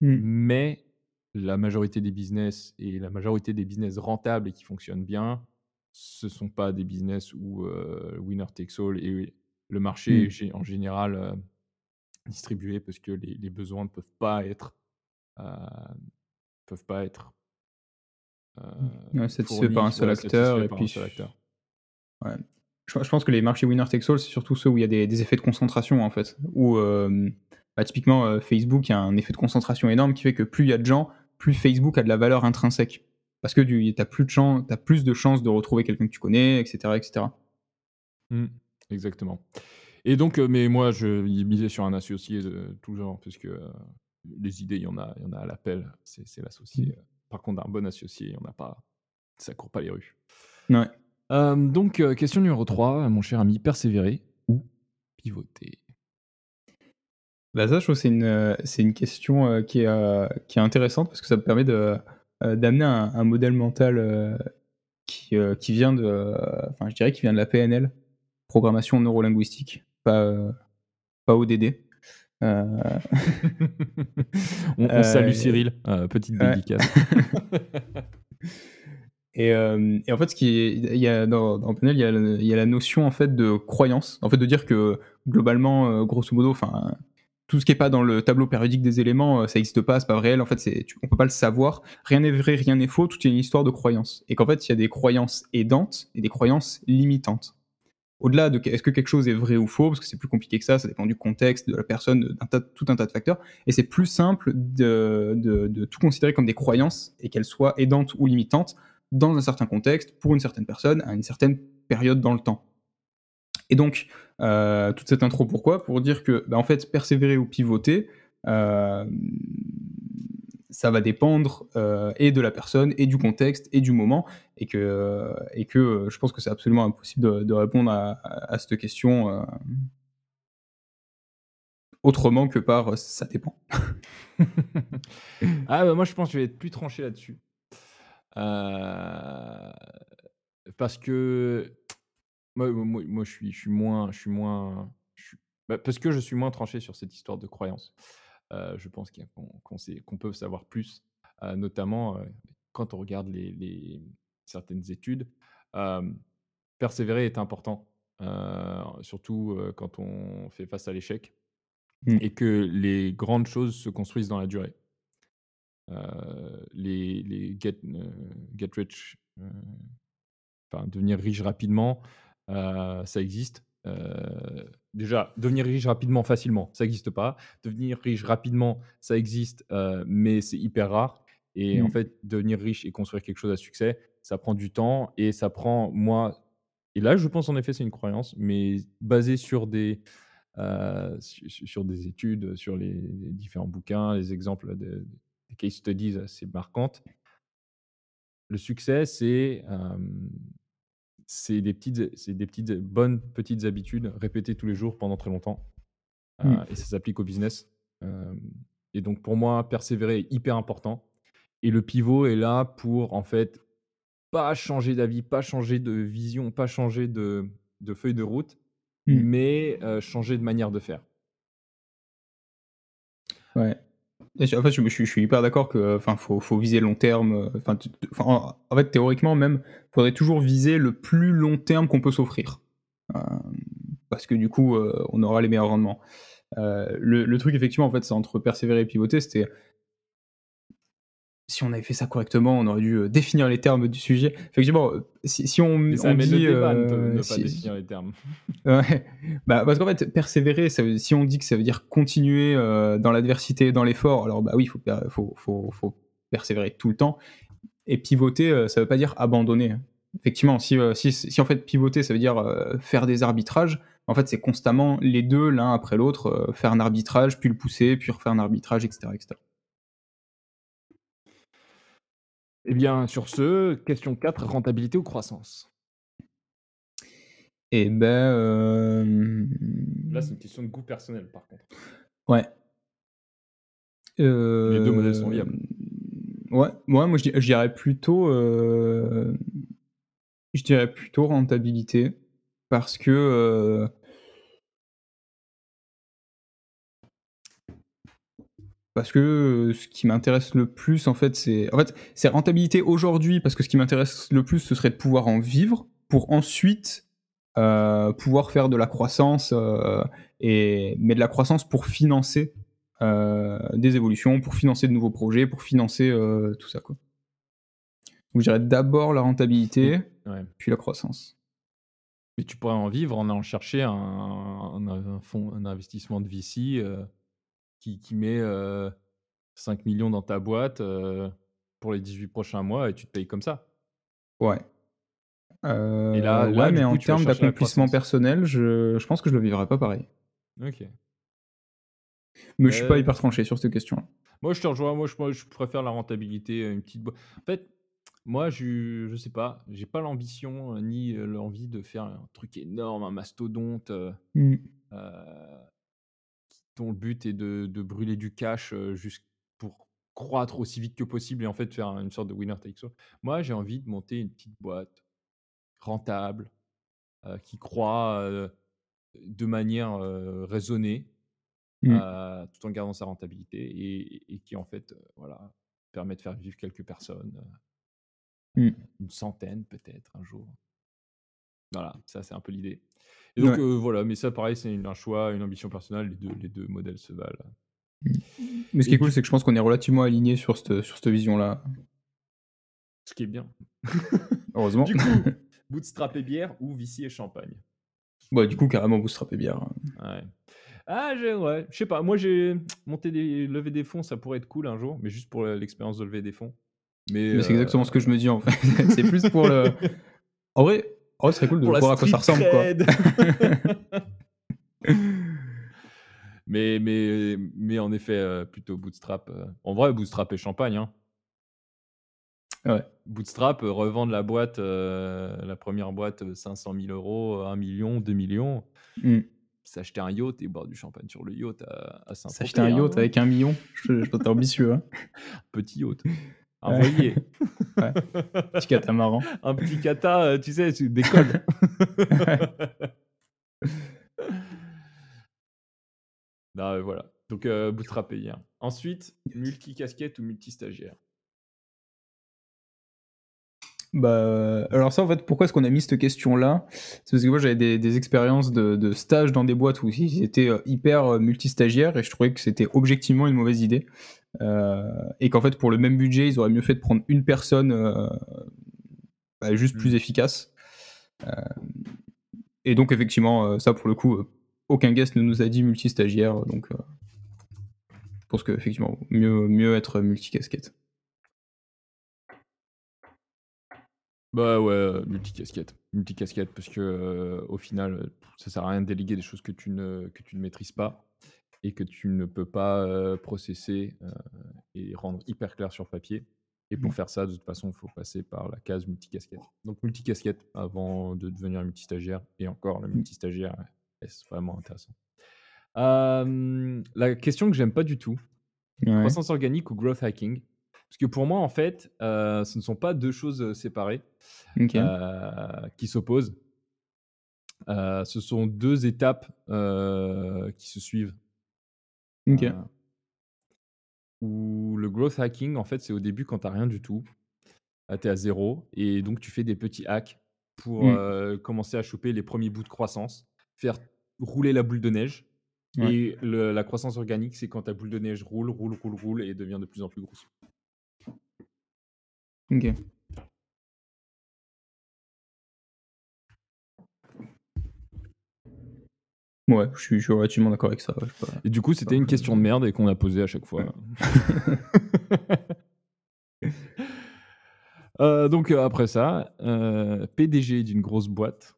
Mmh. Mais la majorité des business et la majorité des business rentables et qui fonctionnent bien, ce sont pas des business où euh, winner takes all et le marché Mmh. est gé- en général distribué parce que les, les besoins ne peuvent pas être peuvent pas être Ouais, satisfait fournis, par un seul acteur et puis un seul acteur. Ouais. Je je pense que les marchés winner takes all, c'est surtout ceux où il y a des des effets de concentration, en fait. Où, hem, bah, typiquement, heu, Facebook, il y a un effet de concentration énorme qui fait que plus il y a de gens, plus Facebook a de la valeur intrinsèque. Parce que tu as plus de plus de chances de retrouver quelqu'un que tu connais et cetera et cetera. Mmh, exactement. Et donc, mais moi, je misais sur un associé de tout genre parce que, heu, les idées, il y en a il y en a à l'appel, c'est l'associé, Mmh. Par contre, un bon associé, il y en a pas, ça court pas les rues. Ouais. Donc, heu, question numéro 3, mon cher ami, persévérer ou pivoter? Bah, ça, je trouve que c'est une, heu, c'est une question, heu, qui est, qui est intéressante parce que ça me permet de, d'amener un un modèle mental, qui, qui vient de, enfin, je dirais qui vient de la PNL, programmation neurolinguistique, pas, pas ODD. Heu, On on salue Cyril, heu, petite ouais. dédicace. Et, en fait, ce qui est il y a dans dans PNL, il y a le il y a la notion, en fait, de croyance. En fait, de dire que globalement, grosso modo, enfin, tout ce qui est pas dans le tableau périodique des éléments, ça existe pas, c'est pas réel. En fait, tu on peut pas le savoir. Rien n'est vrai, rien n'est faux, tout est une histoire de croyance. Et qu'en fait, il y a des croyances aidantes et des croyances limitantes. Au-delà de est-ce que quelque chose est vrai ou faux, parce que c'est plus compliqué que ça, ça dépend du contexte, de la personne, d'un tas tout un tas de facteurs. Et c'est plus simple de de tout considérer comme des croyances et qu'elles soient aidantes ou limitantes dans un certain contexte, pour une certaine personne, à une certaine période dans le temps. Et donc, euh, toute cette intro, pourquoi? Pour dire que, bah, en fait, persévérer ou pivoter, euh, ça va dépendre euh, et de la personne, et du contexte, et du moment, et que, euh, et que euh, je pense que c'est absolument impossible de, répondre à, cette question autrement que par ça dépend. ah, bah, moi, je pense que je vais être plus tranché là-dessus. Parce que moi, moi, je suis, je suis moins, je suis moins, bah, parce que je suis moins tranché sur cette histoire de croyance. Euh, je pense qu'on peut savoir plus, euh, notamment euh, quand on regarde les, les- certaines études. persévérer est important, surtout quand on fait face à l'échec Mm. et que les grandes choses se construisent dans la durée. Euh, les, les get, euh, get rich, euh, enfin devenir riche rapidement, ça existe. Euh, déjà, devenir riche rapidement, facilement, ça n'existe pas. Devenir riche rapidement, ça existe, euh, mais c'est hyper rare. Et en Mm. fait, devenir riche et construire quelque chose à succès, ça prend du temps et ça prend, moi, et là, je pense en effet, c'est une croyance, mais basée sur des, euh, sur, sur des études, sur les, les différents bouquins, les exemples de, des case studies assez marquantes. Le succès, c'est euh, c'est des petites, c'est des petites bonnes petites habitudes répétées tous les jours pendant très longtemps. Euh, Mm. et ça s'applique au business. Euh, et donc pour moi, persévérer est hyper important. Et le pivot est là pour en fait pas changer d'avis, pas changer de vision, pas changer de, de feuille de route, Mm. mais euh, changer de manière de faire. Ouais. En fait, je, suis- hyper d'accord que, enfin, faut, viser long terme. euh, Enfin, en, fait, théoriquement même, faudrait toujours viser le plus long terme qu'on peut s'offrir, Euh, parce que du coup, euh, on aura les meilleurs rendements. Euh, le, le truc, effectivement, en fait, c'est entre persévérer et pivoter. C'était si on avait fait ça correctement, on aurait dû euh, définir les termes du sujet. Effectivement, euh, si, si on, Mais ça on dit, le débat de euh, ne pas si- définir les termes. Ouais, bah, parce qu'en fait, persévérer, ça veut- si on dit que ça veut dire continuer euh, dans l'adversité, dans l'effort, alors bah oui, il faut, per- faut, faut, faut persévérer tout le temps. Et pivoter, euh, ça veut pas dire abandonner. Effectivement, si, si, si en fait pivoter, ça veut dire faire des arbitrages, en fait, c'est constamment les deux, l'un après l'autre, faire un arbitrage, puis le pousser, puis refaire un arbitrage, etc. etc. Eh bien, sur ce, question 4, rentabilité ou croissance? Eh ben, euh, Là, c'est une question de goût personnel, par contre. ouais. Les deux modèles sont viables. Ouais, ouais, moi je, di- je dirais plutôt, euh, je dirais plutôt rentabilité parce que parce que euh, ce qui m'intéresse le plus en fait c'est en fait c'est rentabilité aujourd'hui parce que ce qui m'intéresse le plus ce serait de pouvoir en vivre pour ensuite euh, pouvoir faire de la croissance euh, et mais de la croissance pour financer euh, des évolutions, pour financer de nouveaux projets, pour financer tout ça quoi. Donc je dirais d'abord la rentabilité, Ouais. puis la croissance. Mais tu pourrais en vivre en allant chercher un, un, un fonds, un investissement de VC qui, qui met euh, 5 millions dans ta boîte euh, pour les 18 prochains mois et tu te payes comme ça. Ouais. Euh, Et là- ouais, mais coup, en termes d'accomplissement personnel, je, je pense que je le vivrais pas pareil. Ok. Mais je suis pas Euh, hyper tranché sur cette question. Moi, je te rejoins. Moi, je, moi, je préfère la rentabilité, une petite boîte. En fait, moi, je, je sais pas. J'ai pas l'ambition euh, ni euh, l'envie de faire un truc énorme, un mastodonte euh, euh, dont le but est de, de brûler du cash juste pour croître aussi vite que possible et en fait faire une sorte de winner takes all. Moi, j'ai envie de monter une petite boîte rentable euh, qui croît euh, de manière euh, raisonnée Mm. euh, tout en gardant sa rentabilité et, et qui en fait voilà permet de faire vivre quelques personnes euh, Mm. une centaine peut-être un jour voilà ça c'est un peu l'idée et donc Ouais. euh, voilà mais ça pareil c'est un choix une ambition personnelle les deux, les deux modèles se valent Mais ce qui Et est cool, c'est que je pense qu'on est relativement alignés sur cette, sur cette vision-là. ce qui est bien Heureusement. du coup bootstrap et bière ou VC et champagne? Bah, du coup, carrément, bootstrap et bière. ouais ah j'ai ouais je sais pas moi j'ai monté des lever des fonds ça pourrait être cool un jour mais juste pour l'expérience de lever des fonds mais, Mais c'est euh, exactement ce que je me dis en fait. c'est plus pour le. En vrai, en vrai, ce serait cool de voir à quoi ça ressemble, quoi. mais, mais, mais en effet, euh, plutôt Bootstrap. euh. En vrai, Bootstrap et champagne. Hein. Ouais. Bootstrap, euh, revendre la boîte, euh, la première boîte, euh, 500 000 euros, 1 million, 2 millions. Mm. S'acheter un yacht et boire du champagne sur le yacht à, à. S'acheter un yacht hein. avec un million, je, je être ambitieux. Hein. Petit yacht. Un Ouais. Petit catamaran. un petit kata, euh, tu sais, tu décolles. non, euh, voilà. Donc, euh, bootstrap hier. Ensuite, multi-casquette ou multi-stagiaire? Bah, alors ça, en fait, pourquoi est-ce qu'on a mis cette question-là? C'est parce que moi, j'avais des, des expériences de, de stage dans des boîtes où ils étaient euh, hyper euh, multistagiaires et je trouvais que c'était objectivement une mauvaise idée. Euh, et qu'en fait, pour le même budget, ils auraient mieux fait de prendre une personne euh, bah, juste Mm. plus efficace. Euh, et donc, effectivement, ça, pour le coup, aucun guest ne nous a dit multistagiaire. Donc, je pense qu'effectivement, mieux, mieux être multicasquette. Bah ouais, multicasquette. Multicasquette, parce que euh, au final, ça sert à rien de déléguer des choses que tu ne, que tu ne maîtrises pas et que tu ne peux pas euh, processer euh, et rendre hyper clair sur papier. Et pour Mm. faire ça, de toute façon, il faut passer par la case multicasquette. Donc multicasquette avant de devenir multistagiaire. Et encore, le multistagiaire, ouais, c'est vraiment intéressant? Euh, la question que j'aime pas du tout, Ouais. croissance organique ou growth hacking? Parce que pour moi, en fait, ce ne sont pas deux choses séparées qui s'opposent. Ce sont deux étapes qui se suivent. Ok. Où le growth hacking, en fait, c'est au début quand tu n'as rien du tout. tu es à zéro. Et donc, tu fais des petits hacks pour Mm. euh, commencer à choper les premiers bouts de croissance, faire rouler la boule de neige. Ouais. Et le- la croissance organique, c'est quand ta boule de neige roule, roule, roule, roule et devient de plus en plus grosse. Ok. Ouais, je suis, je suis relativement d'accord avec ça. ouais, je sais pas. Et du coup, c'était une question de merde et qu'on a posée à chaque fois. Euh, donc euh, après ça, euh, PDG d'une grosse boîte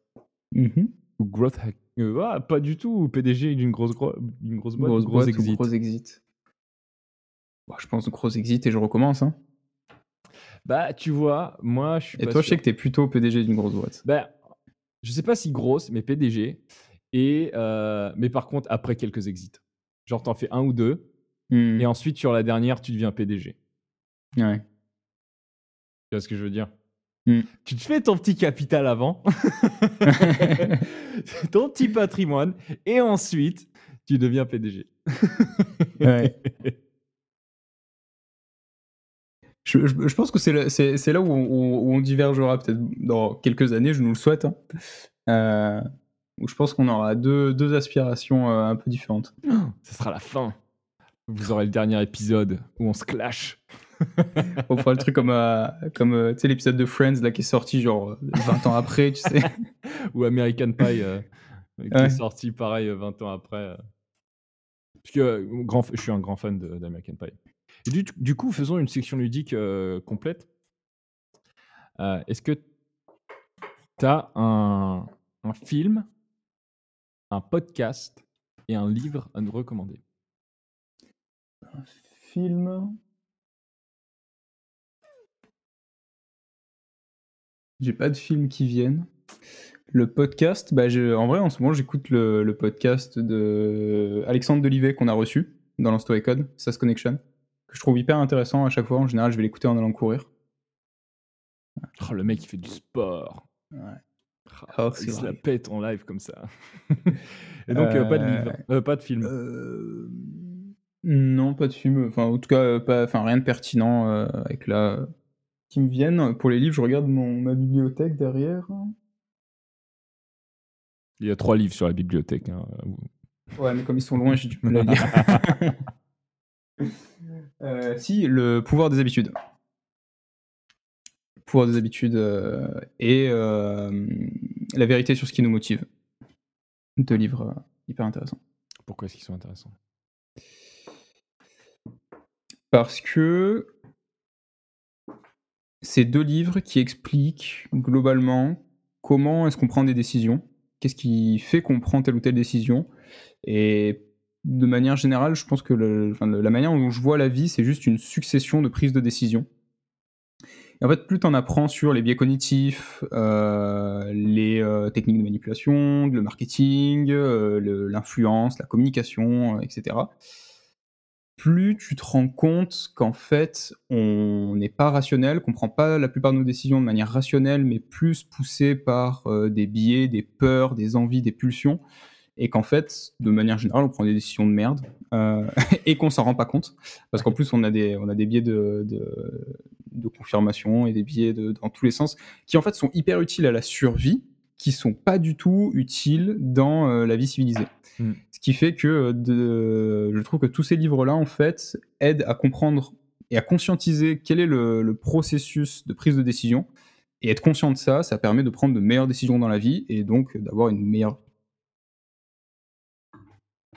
Mhm. ou growth hack. euh, ah, pas du tout. PDG d'une grosse, gro- d'une grosse boîte, Grosse ou gros boîte ou exit. gros exit. Bah, je pense gros exit et je recommence. Hein. Bah, tu vois, moi, je suis Et pas toi, je sais que t'es plutôt PDG d'une grosse boîte. Bah, je sais pas si grosse, mais PDG. Et, euh, mais par contre, après quelques exits. Genre, t'en fais un ou deux. Et ensuite, sur la dernière, tu deviens PDG. Ouais. Tu vois ce que je veux dire? Hmm. Tu te fais ton petit capital avant, ton petit patrimoine, et ensuite, tu deviens PDG. Ouais. Je, je- je pense que c'est là, c'est- c'est là où, on, où on divergera peut-être dans quelques années, je nous le souhaite. hein. Euh, où je pense qu'on aura deux, deux aspirations euh, un peu différentes. Ce sera la fin. Vous aurez le dernier épisode où on se clash. On fera le truc comme, euh, comme euh, tu sais, l'épisode de Friends là, qui est sorti genre euh, 20 ans après, tu sais. Ou American Pie, euh, qui Ouais. est sorti pareil euh, 20 ans après. Parce que grand, je suis un grand fan d'American Pie. Et du, du coup, faisons une section ludique complète. Est-ce que tu as un, un film, un podcast et un livre à nous recommander Film. J'ai pas de films qui viennent. Le podcast, bah je- en vrai, en ce moment, j'écoute le, le podcast de Alexandre Delivet qu'on a reçu dans l'Insto Code, SAS Connection, que je trouve hyper intéressant à chaque fois. En général, je vais l'écouter en allant courir. Oh, Le mec, il fait du sport. Ouais. Ah, Oh, il se la pète en live comme ça. et donc, euh, pas de livre, euh, pas de film. Euh, Non, pas de film. Enfin, en tout cas, euh, pas, enfin, rien de pertinent euh, avec là qui me viennent. Pour les livres, je regarde mon, ma bibliothèque derrière. Il y a trois livres sur la bibliothèque. hein, Ouais, mais comme ils sont loin, j'ai du mal à lire. Euh, si, le pouvoir des habitudes. Pouvoir des habitudes euh, et euh, la vérité sur ce qui nous motive. Deux livres euh, hyper intéressants. Pourquoi est-ce qu'ils sont intéressants? Parce que c'est deux livres qui expliquent globalement comment est-ce qu'on prend des décisions, qu'est-ce qui fait qu'on prend telle ou telle décision. Et de manière générale, je pense que le- enfin, le- la manière dont je vois la vie, c'est juste une succession de prises de décisions. Et en fait, plus tu en apprends sur les biais cognitifs, euh, les euh, techniques de manipulation, le marketing, euh, l'influence, la communication, etc., plus tu te rends compte qu'en fait, on n'est pas rationnel, qu'on prend pas la plupart de nos décisions de manière rationnelle, mais plus poussé par des biais, des peurs, des envies, des pulsions, et qu'en fait, de manière générale, on prend des décisions de merde, et qu'on s'en rend pas compte, parce qu'en plus, on a des, on a des biais de, de, de confirmation et des biais de, dans tous les sens, qui en fait sont hyper utiles à la survie, qui sont pas du tout utiles dans euh, la vie civilisée. Mm. Ce qui fait que de, je trouve que tous ces livres-là, en fait, aident à comprendre et à conscientiser quel est le, le processus de prise de décision. Et être conscient de ça, ça permet de prendre de meilleures décisions dans la vie et donc d'avoir une meilleure.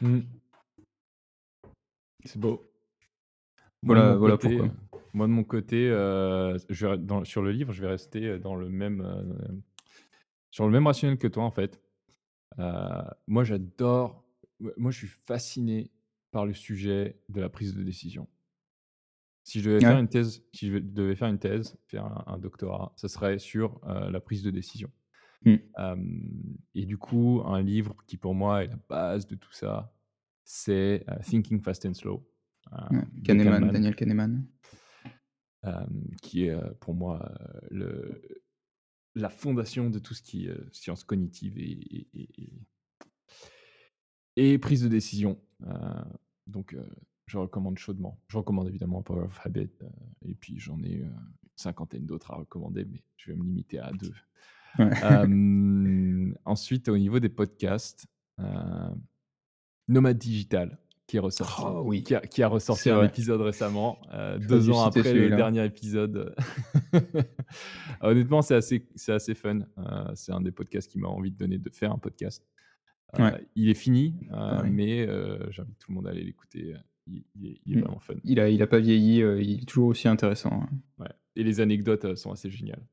Hmm. C'est beau. Voilà- Moi, voilà côté, pourquoi. Euh, Moi, de mon côté, euh, je vais- dans- sur le livre, je vais rester dans le même, euh, sur le même rationnel que toi, en fait. Euh, moi, j'adore. Moi, je suis fasciné par le sujet de la prise de décision. Si je devais faire Ouais. une thèse, si je devais faire une thèse, faire un, un doctorat, ce serait sur euh, la prise de décision. Mm. Euh, et du coup, un livre qui pour moi est la base de tout ça, c'est euh, Thinking Fast and Slow. euh, Ouais, de Kahneman, Kahneman, Daniel Kahneman. Qui est pour moi le, la fondation de tout ce qui est euh, science cognitive et, et, et- et- et prise de décision. Donc, je recommande chaudement. Je recommande évidemment Power of Habit, euh, et puis j'en ai euh, une cinquantaine d'autres à recommander, mais je vais me limiter à deux. Ouais. Euh, ensuite, au niveau des podcasts, Nomade Digital, qui est ressorti, Oh oui. qui, a, qui a ressorti un épisode récemment, euh, deux ans après le dernier épisode. Honnêtement, c'est assez, c'est assez fun. Euh, c'est un des podcasts qui m'a envie de donner de faire un podcast. Euh, Ouais. Il est fini, Pareil. mais j'invite tout le monde à aller l'écouter. Il, il est, il est Mm. vraiment fun. Il a, il a pas vieilli, il est toujours aussi intéressant. hein. Ouais. Et les anecdotes sont assez géniales.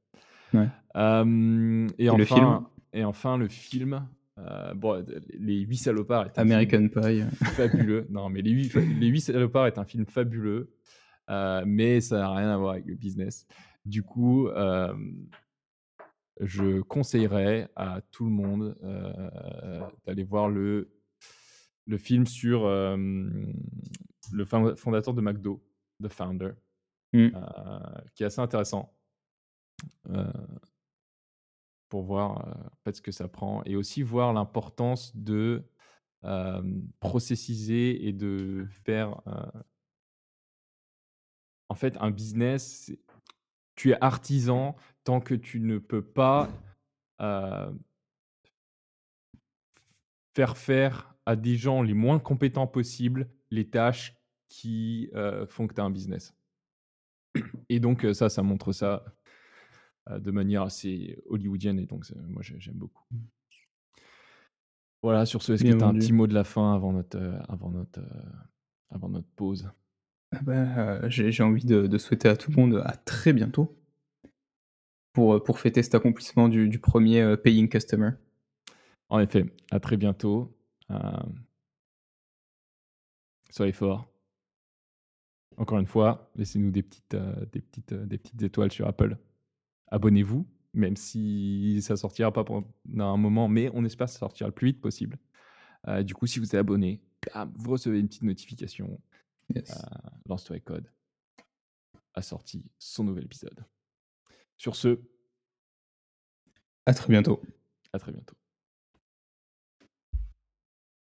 Ouais. Et, Et enfin, le film? et enfin, le film. Euh, bon, les huit salopards est un film American Pie. euh. fabuleux. Non, mais les huit, les huit salopards est un film fabuleux. Euh, mais ça n'a rien à voir avec le business. Du coup, euh, je conseillerais à tout le monde euh, d'aller voir le, le film sur le fondateur de McDo, The Founder, Mm. qui est assez intéressant pour voir en fait, ce que ça prend et aussi voir l'importance de processiser et de faire en fait un business. Tu es artisan tant que tu ne peux pas faire faire à des gens les moins compétents possibles les tâches qui font que tu as un business. Et donc ça, ça montre ça de manière assez hollywoodienne et donc moi j'aime beaucoup. Mmh. Voilà, sur ce, est-ce que tu as un petit mot de la fin avant notre, avant notre, avant notre pause? Ah bah, j'ai, envie de, souhaiter à tout le monde à très bientôt pour, pour fêter cet accomplissement du, premier paying customer. En effet, à très bientôt. soyez forts. Encore une fois, laissez-nous des petites, des, petites, des petites étoiles sur Apple abonnez-vous, même si ça sortira pas pendant un moment, mais on espère que ça sortira le plus vite possible. Euh, du coup, si vous êtes abonné, vous recevez une petite notification. Yes. Euh, Lance-toi code a sorti son nouvel épisode. Sur ce, à très bientôt. À très bientôt.